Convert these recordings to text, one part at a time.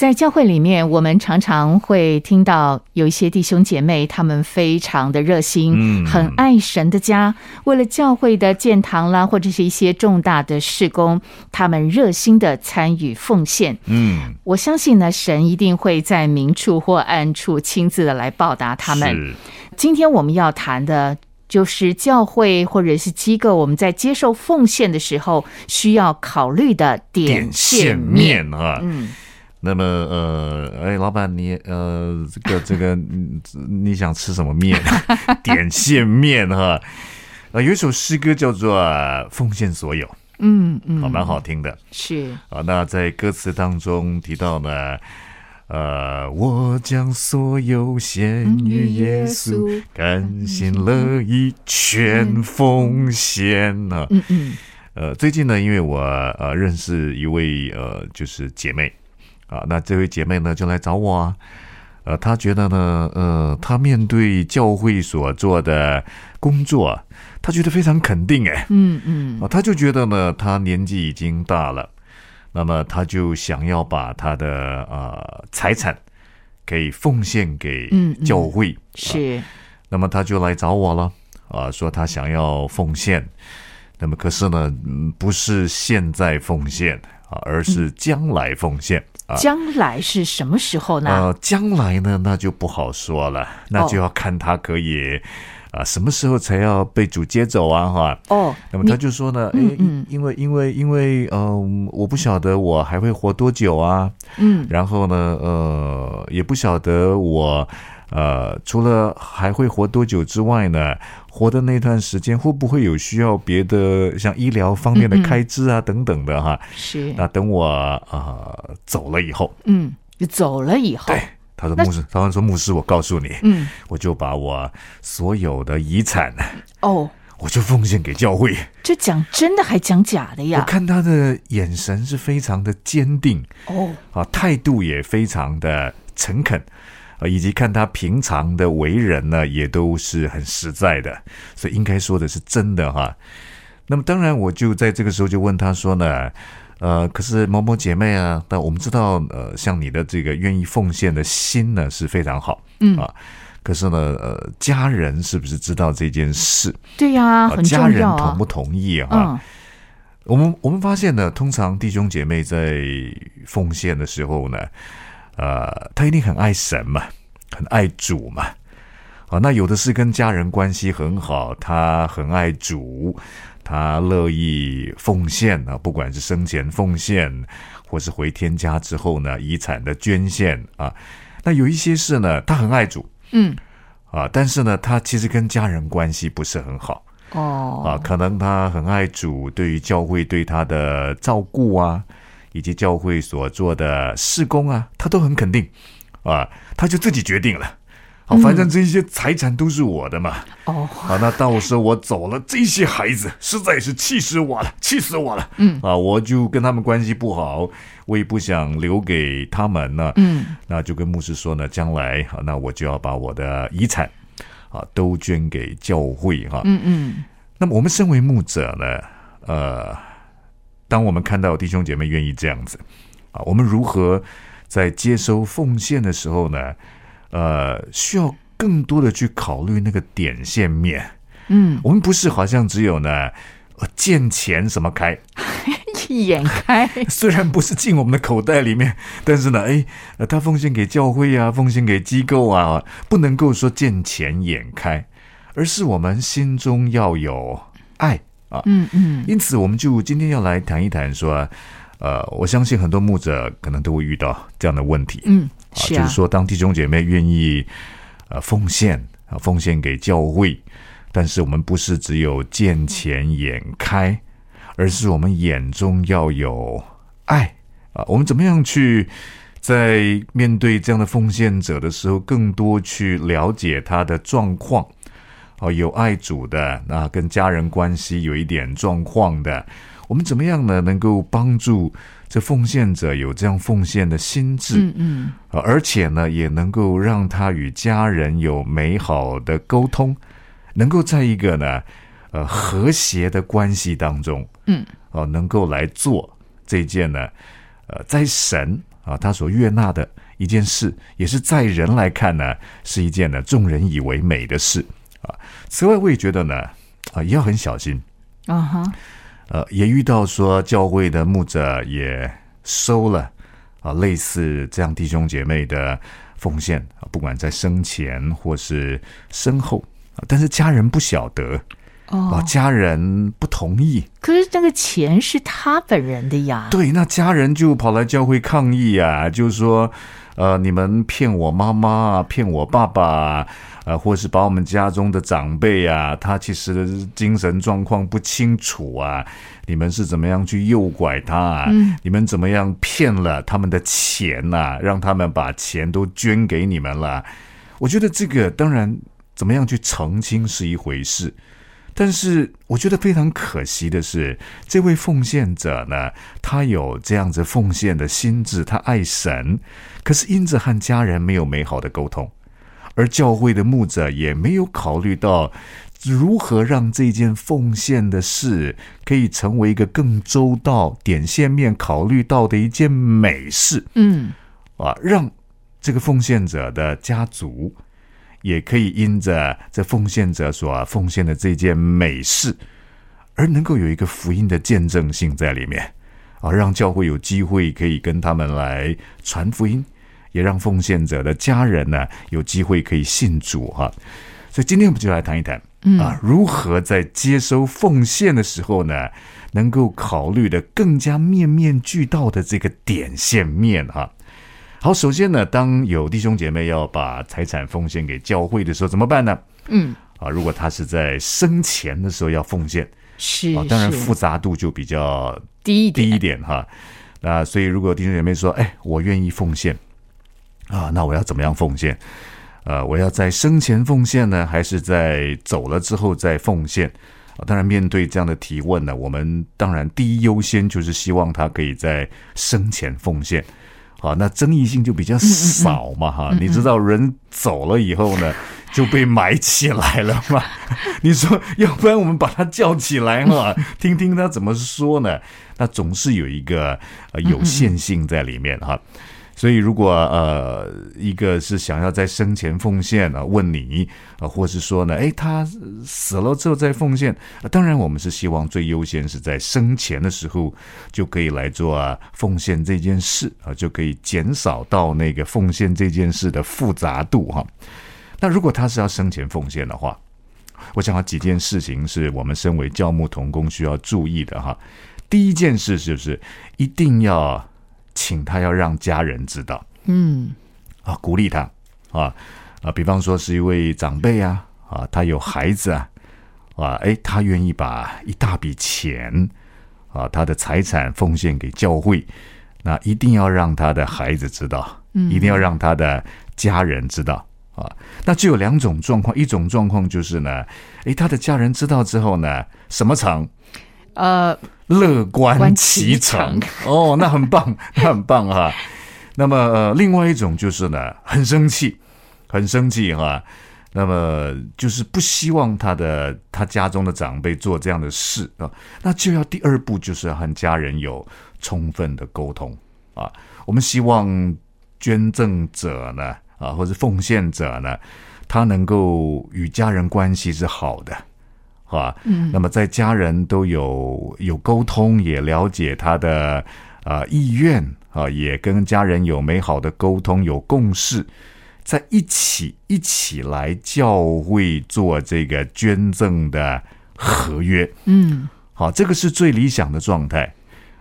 在教会里面，我们常常会听到有一些弟兄姐妹，他们非常的热心，嗯很爱神的家，为了教会的建堂啦，或者是一些重大的事工，他们热心的参与奉献。嗯，我相信呢，神一定会在明处或暗处亲自的来报答他们。今天我们要谈的。就是教会或者是机构，我们在接受奉献的时候需要考虑的点点线。面啊。嗯，那么呃，哎，老板你呃，这个 这个，嗯你想吃什么面？点线面哈。啊，有一首诗歌叫做《奉献所有》，嗯嗯，啊，蛮好听的是啊。那在歌词当中提到呢，呃，我将所有献于耶稣，甘心乐意全奉献啊。嗯嗯呃，最近呢，因为我呃认识一位呃就是姐妹啊，那这位姐妹呢就来找我啊，呃，她觉得呢，呃，她面对教会所做的工作，她觉得非常肯定哎，嗯嗯。啊，她就觉得呢，她年纪已经大了，那么她就想要把她的呃财产给奉献给嗯嗯。教会，啊是。那么她就来找我了，啊，说他想要奉献，那么可是呢，嗯，不是现在奉献啊，而是将来奉献啊。将来是什么时候呢？呃，将来呢，那就不好说了，那就要看他可以啊什么时候才要被主接走啊，哈。哦，那么他就说呢，嗯。因为因为因为嗯、我不晓得我还会活多久啊，嗯。然后呢，呃，也不晓得我，呃，除了还会活多久之外呢，活的那段时间会不会有需要别的像医疗方面的开支啊等等的哈？是。那等我呃走了以后，嗯，走了以后，对，他说牧师，他说牧师，我告诉你，嗯。我就把我所有的遗产，哦，我就奉献给教会。这讲真的还讲假的呀？我？看他的眼神是非常的坚定，哦，啊，态度也非常的诚恳，啊，以及看他平常的为人呢，也都是很实在的，所以应该说的是真的哈。那么当然，我就在这个时候就问他说呢，呃，可是某某姐妹啊，但我们知道，呃，像你的这个愿意奉献的心呢是非常好，嗯啊，可是呢，呃，家人是不是知道这件事？对呀，啊，很家人同不。同意啊？嗯我们我们发现呢，通常弟兄姐妹在奉献的时候呢，呃，他一定很爱神嘛，很爱主嘛。啊，那有的是跟家人关系很好，他很爱主，他乐意奉献啊，不管是生前奉献，或是回天家之后呢，遗产的捐献啊。那有一些是呢，他很爱主嗯啊，但是呢，他其实跟家人关系不是很好。哦啊，可能他很爱主，对于教会对他的照顾啊，以及教会所做的事工啊，他都很肯定啊，他就自己决定了。好，反正这些财产都是我的嘛。哦啊，那到时候我走了，这些孩子实在是气死我了，气死我了。嗯，啊，我就跟他们关系不好，我也不想留给他们呢。嗯那就跟牧师说呢，将来啊，那我就要把我的遗产啊都捐给教会哈。嗯嗯那么我们身为牧者呢，呃，当我们看到弟兄姐妹愿意这样子啊，我们如何在接收奉献的时候呢，呃，需要更多的去考虑那个点线面。嗯，我们不是好像只有呢，呃，见钱什么开，一 眼开，虽然不是进我们的口袋里面，但是呢，哎，呃，他奉献给教会啊，奉献给机构啊，不能够说见钱眼开，而是我们心中要有爱啊。嗯嗯因此，我们就今天要来谈一谈说，呃，我相信很多牧者可能都会遇到这样的问题，嗯，啊，就是，说，当弟兄姐妹愿意呃奉献啊，奉献给教会，但是我们不是只有见钱眼开，而是我们眼中要有爱啊。我们怎么样去在面对这样的奉献者的时候，更多去了解他的状况？哦，有爱主的，那跟家人关系有一点状况的，我们怎么样呢？能够帮助这奉献者有这样奉献的心智，嗯嗯呃而且呢，也能够让他与家人有美好的沟通，能够在一个呢，呃和谐的关系当中，嗯，哦、能够来做这件呢，呃，在神啊他所悦纳的一件事，也是在人来看呢，是一件呢众人以为美的事啊。此外，我也觉得呢，啊，也要很小心。啊哈，呃，也遇到说教会的牧者也收了啊，类似这样弟兄姐妹的奉献啊，不管在生前或是身后啊，但是家人不晓得啊，哦，家人不同意，可是那个钱是他本人的呀，对，那家人就跑来教会抗议啊，就是说，呃，你们骗我妈妈啊，骗我爸爸啊，呃，或是把我们家中的长辈啊，他其实精神状况不清楚啊，你们是怎么样去诱拐他啊？嗯你们怎么样骗了他们的钱呐、让他们把钱都捐给你们了？我觉得这个当然怎么样去澄清是一回事。但是我觉得非常可惜的是，这位奉献者呢，他有这样子奉献的心智，他爱神，可是因着和家人没有美好的沟通，而教会的牧者也没有考虑到如何让这件奉献的事可以成为一个更周到、点线面考虑到的一件美事嗯。啊，让这个奉献者的家族也可以因着这奉献者所奉献的这件美事，而能够有一个福音的见证性在里面啊，让教会有机会可以跟他们来传福音，也让奉献者的家人呢有机会可以信主哈、所以今天我们就来谈一谈啊，如何在接收奉献的时候呢，能够考虑的更加面面俱到的这个点线面哈、好，首先呢，当有弟兄姐妹要把财产奉献给教会的时候，怎么办呢？嗯，啊，如果他是在生前的时候要奉献是啊，当然复杂度就比较低一点，低一点哈。那所以，如果弟兄姐妹说：“哎，我愿意奉献啊，那我要怎么样奉献？呃，我要在生前奉献呢，还是在走了之后再奉献？”啊，当然，面对这样的提问呢，我们当然第一优先就是希望他可以在生前奉献。好，那争议性就比较少嘛，哈、你知道人走了以后呢，就被埋起来了嘛。你说，要不然我们把他叫起来嘛，听听他怎么说呢？那总是有一个呃有限性在里面哈。所以，如果呃一个是想要在生前奉献啊，问你啊，或是说呢，诶，他死了之后再奉献，当然我们是希望最优先是在生前的时候就可以来做啊奉献这件事啊，就可以减少到那个奉献这件事的复杂度哈。那如果他是要生前奉献的话，我想有几件事情是我们身为教牧童工需要注意的哈。第一件事就是一定要请他要让家人知道嗯啊，鼓励他啊啊，比方说是一位长辈啊啊，他有孩子啊啊，哎，他愿意把一大笔钱啊，他的财产奉献给教会，那一定要让他的孩子知道，一定要让他的家人知道。啊，那就有两种状况，一种状况就是呢，诶，他的家人知道之后呢，什么成？呃乐观观其其成成哦，那很棒，那很棒哈。那么、呃、另外一种就是呢，很生气，很生气哈。那么就是不希望他的他家中的长辈做这样的事啊，那就要第二步就是要和家人有充分的沟通啊。我们希望捐赠者呢啊，或者奉献者呢，他能够与家人关系是好的。啊，嗯，那么在家人都有有沟通，也了解他的呃意愿啊，也跟家人有美好的沟通，有共识，在一起一起来教会做这个捐赠的合约，嗯。好，这个是最理想的状态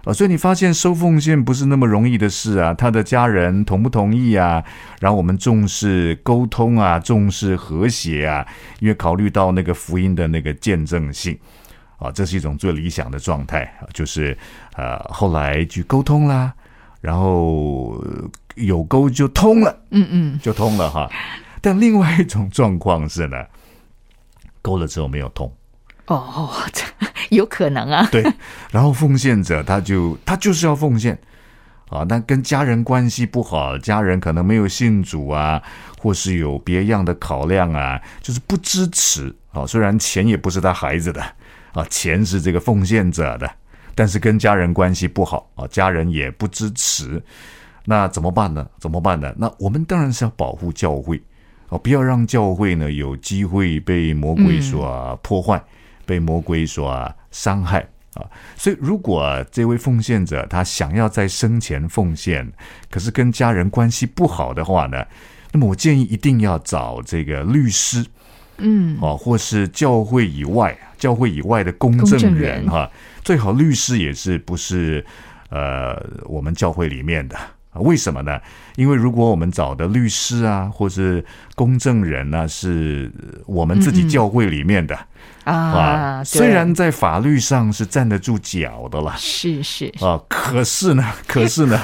啊。所以你发现收奉献不是那么容易的事啊，他的家人同不同意啊？然后我们重视沟通啊，重视和谐啊，因为考虑到那个福音的那个见证性啊，这是一种最理想的状态啊，就是呃后来去沟通啦，然后呃有沟就通了。嗯嗯，就通了哈。但另外一种状况是呢，勾了之后没有通哦，这 有可能啊。对，然后奉献者他就他就是要奉献啊，那跟家人关系不好，家人可能没有信主啊，或是有别样的考量啊，就是不支持啊。虽然钱也不是他孩子的啊，钱是这个奉献者的，但是跟家人关系不好啊，家人也不支持，那怎么办呢？怎么办呢？那我们当然是要保护教会啊，不要让教会呢有机会被魔鬼所破坏。被魔鬼所伤害啊，所以如果这位奉献者他想要在生前奉献，可是跟家人关系不好的话呢，那么我建议一定要找这个律师，嗯，哦，或是教会以外、教会以外的公证人。哈，最好律师也是不是呃我们教会里面的。为什么呢？因为如果我们找的律师啊，或是公证人呢，是我们自己教会里面的啊，虽然在法律上是站得住脚的了，是是啊，可是呢，可是呢，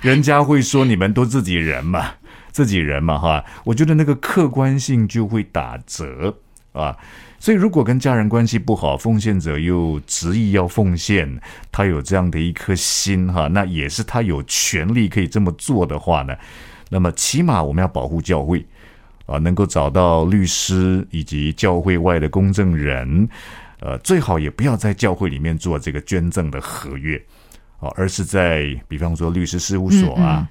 人家会说你们都自己人嘛，自己人嘛，哈，我觉得那个客观性就会打折啊。所以，如果跟家人关系不好，奉献者又执意要奉献，他有这样的一颗心哈，那也是他有权利可以这么做的话呢。那么，起码我们要保护教会啊，能够找到律师以及教会外的公证人，呃，最好也不要在教会里面做这个捐赠的合约啊，而是在比方说律师事务所啊，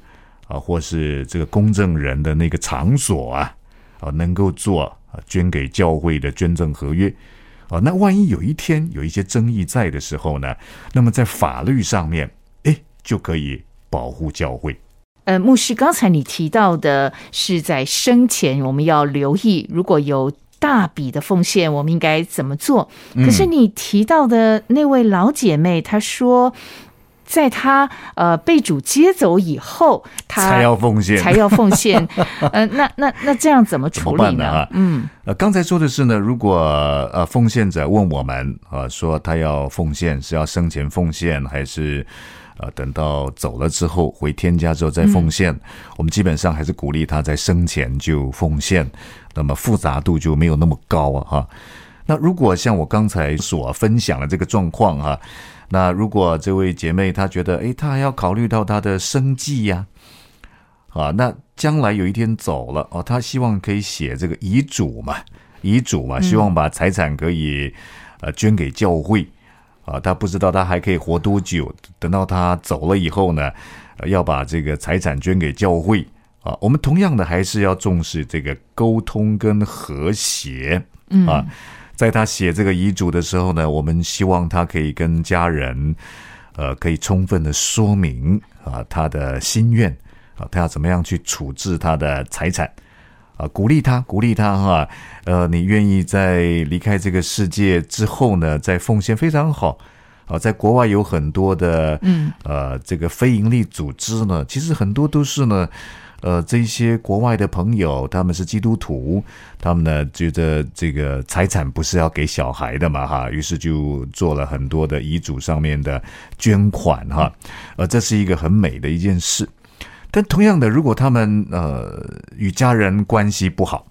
啊，或是这个公证人的那个场所啊，啊，能够做。啊，捐给教会的捐赠合约，啊，那万一有一天有一些争议在的时候呢，那么在法律上面，哎，就可以保护教会。呃，牧师，刚才你提到的是在生前我们要留意，如果有大笔的奉献，我们应该怎么做？可是你提到的那位老姐妹，她说。在他呃被主接走以后，他才要奉献，才要奉献。呃，那那那这样怎么处理呢？嗯，呃，刚才说的是呢，如果呃奉献者问我们啊，说他要奉献，是要生前奉献，还是呃等到走了之后回天家之后再奉献？我们基本上还是鼓励他在生前就奉献，那么复杂度就没有那么高啊。哈，那如果像我刚才所分享的这个状况哈。那如果这位姐妹她觉得，哎，她还要考虑到她的生计呀，啊，那将来有一天走了哦，她希望可以写这个遗嘱嘛，遗嘱嘛，希望把财产可以呃捐给教会。啊，她不知道她还可以活多久，等到她走了以后呢，要把这个财产捐给教会。啊，我们同样的还是要重视这个沟通跟和谐。啊。在他写这个遗嘱的时候呢，我们希望他可以跟家人，呃，可以充分的说明啊他的心愿啊，他要怎么样去处置他的财产。啊，鼓励他，鼓励他哈，呃，你愿意在离开这个世界之后呢，再奉献非常好啊，在国外有很多的嗯呃这个非营利组织呢，其实很多都是呢。呃，这些国外的朋友，他们是基督徒，他们呢觉得这个财产不是要给小孩的嘛，哈，于是就做了很多的遗嘱上面的捐款，哈，呃，这是一个很美的一件事。但同样的，如果他们呃与家人关系不好，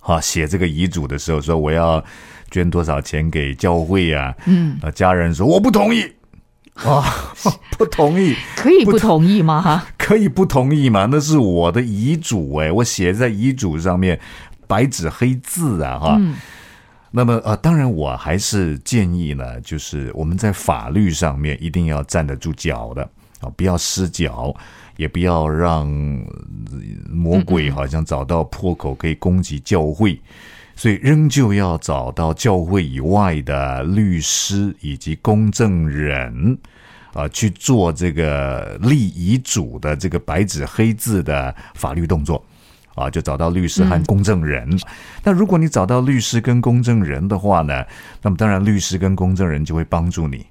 哈，写这个遗嘱的时候说我要捐多少钱给教会啊，嗯，啊，家人说我不同意。啊，不同意，可以不同意吗？哈，可以不同意吗？那是我的遗嘱，哎，我写在遗嘱上面，白纸黑字啊，哈。那么呃，当然我还是建议呢，就是我们在法律上面一定要站得住脚的啊，不要失脚，也不要让魔鬼好像找到破口可以攻击教会。所以，仍旧要找到教会以外的律师以及公证人，啊，去做这个立遗嘱的这个白纸黑字的法律动作，啊，就找到律师和公证人。那如果你找到律师跟公证人的话呢，那么当然律师跟公证人就会帮助你，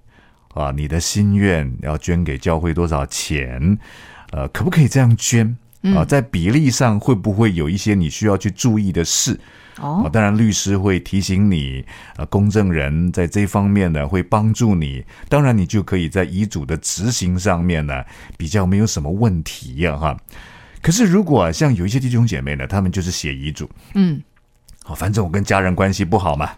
啊，你的心愿要捐给教会多少钱，呃，可不可以这样捐？啊，在比例上会不会有一些你需要去注意的事？哦，当然，律师会提醒你，呃，公证人在这方面呢会帮助你。当然，你就可以在遗嘱的执行上面呢比较没有什么问题呀，哈。可是，如果像有一些弟兄姐妹呢，他们就是写遗嘱，嗯，好，反正我跟家人关系不好嘛，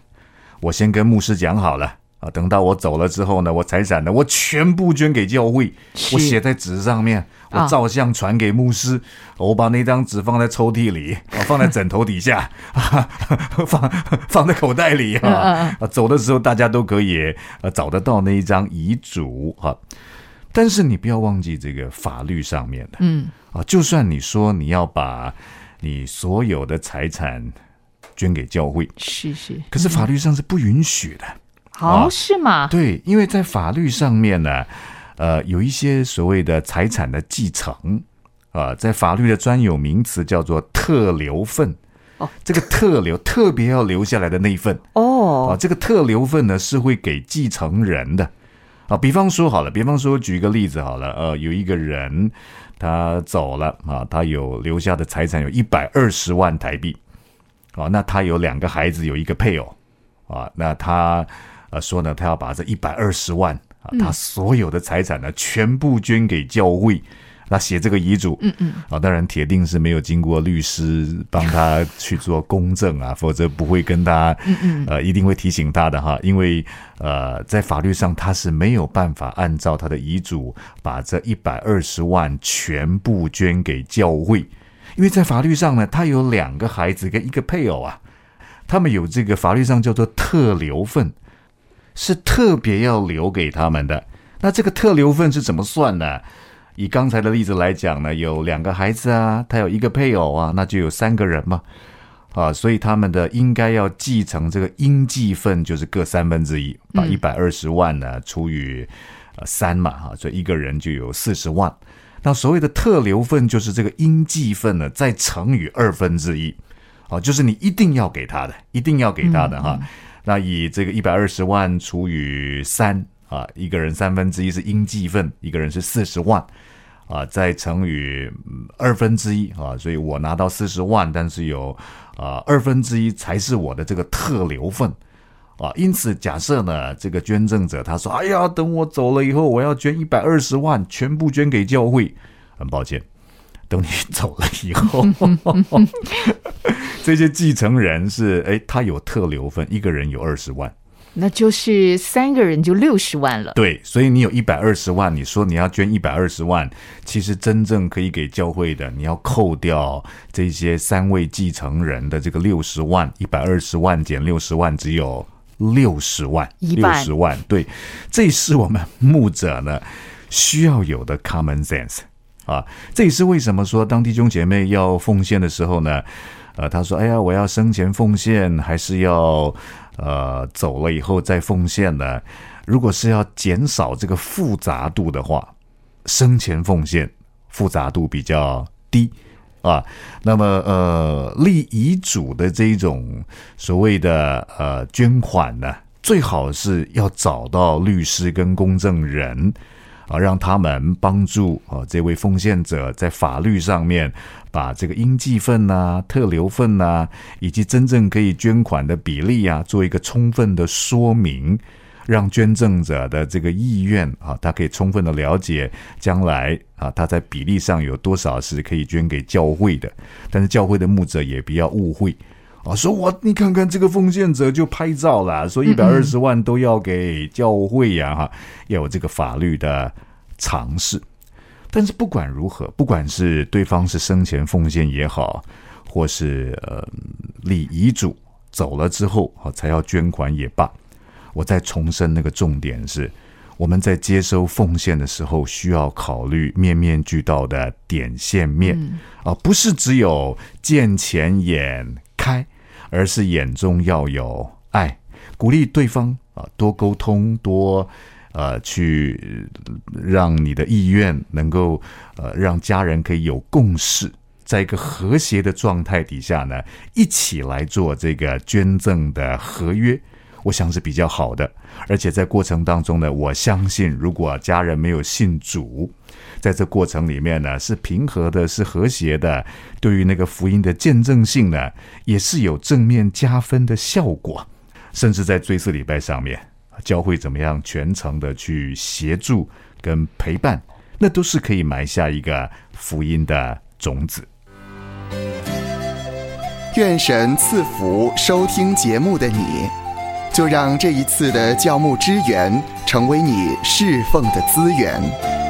我先跟牧师讲好了啊，等到我走了之后呢，我财产呢，我全部捐给教会，我写在纸上面，我啊照相传给牧师，我把那张纸放在抽屉里，啊，放在枕头底下，放放在口袋里啊，啊，走的时候大家都可以呃找得到那一张遗嘱哈。但是你不要忘记这个法律上面的，嗯，啊，就算你说你要把你所有的财产捐给教会，是是，可是法律上是不允许的。好啊是吗？对，因为在法律上面呢，呃，有一些所谓的财产的继承啊、在法律的专有名词叫做特留份。哦，这个特留 特别要留下来的那一份啊，哦，这个特留份呢是会给继承人的啊。比方说好了，比方说举一个例子好了，呃，有一个人他走了啊，他有留下的财产有一百二十万台币啊，那他有两个孩子，有一个配偶啊，那他呃说呢，他要把这一百二十万啊，他所有的财产呢全部捐给教会。那写这个遗嘱，嗯嗯，啊，当然铁定是没有经过律师帮他去做公证啊，否则不会跟他，嗯嗯，呃，一定会提醒他的哈，因为呃，在法律上他是没有办法按照他的遗嘱把这一百二十万全部捐给教会，因为在法律上呢，他有两个孩子跟一个配偶啊，他们有这个法律上叫做特留份，是特别要留给他们的。那这个特留份是怎么算呢？以刚才的例子来讲呢，有两个孩子啊，他有一个配偶啊，那就有三个人嘛，啊，所以他们的应该要继承这个应继份，就是各三分之一，把一百二十万呢除以呃三嘛，哈，所以一个人就有四十万。那所谓的特留份就是这个应继份呢，再乘以二分之一，啊，就是你一定要给他的，一定要给他的哈。那以这个一百二十万除以三啊，一个人三分之一是应计份，一个人是四十万。啊，再乘以嗯二分之一啊，所以我拿到四十万，但是有啊二分之一才是我的这个特留份啊。因此，假设呢，这个捐赠者他说：“哎呀，等我走了以后，我要捐一百二十万，全部捐给教会。”很抱歉，等你走了以后，这些继承人是哎，他有特留份，一个人有二十万。那就是三个人就六十万了。对，所以你有一百二十万，你说你要捐一百二十万，其实真正可以给教会的，你要扣掉这些三位继承人的这个六十万，一百二十万减六十万，只有六十万，六十万。对，这是我们牧者呢需要有的 common sense 啊。这也是为什么说当弟兄姐妹要奉献的时候呢，呃，他说：“哎呀，我要生前奉献，还是要呃走了以后再奉献呢？如果是要减少这个复杂度的话，生前奉献复杂度比较低啊。那么呃，立遗嘱的这种所谓的呃捐款呢，最好是要找到律师跟公证人。”啊，让他们帮助啊这位奉献者在法律上面把这个应继份呐、特留份呐，以及真正可以捐款的比例啊，做一个充分的说明，让捐赠者的这个意愿啊，他可以充分的了解将来啊他在比例上有多少是可以捐给教会的，但是教会的牧者也不要误会。啊，说我你看看这个奉献者就拍照了，说一百二十万都要给教会呀，哈，要有这个法律的尝试。但是不管如何，不管是对方是生前奉献也好，或是呃立遗嘱走了之后啊才要捐款也罢，我再重申那个重点是，我们在接收奉献的时候，需要考虑面面俱到的点线面啊，不是只有见钱眼开，而是眼中要有爱，鼓励对方啊多沟通，多呃去让你的意愿能够呃让家人可以有共识。在一个和谐的状态底下呢，一起来做这个捐赠的合约，我想是比较好的。而且在过程当中呢，我相信如果家人没有信主，在这过程里面呢是平和的，是和谐的，对于那个福音的见证性呢，也是有正面加分的效果。甚至在追思礼拜上面，教会怎么样全程的去协助跟陪伴，那都是可以埋下一个福音的种子。愿神赐福收听节目的你。就让这一次的教牧支援成为你侍奉的资源。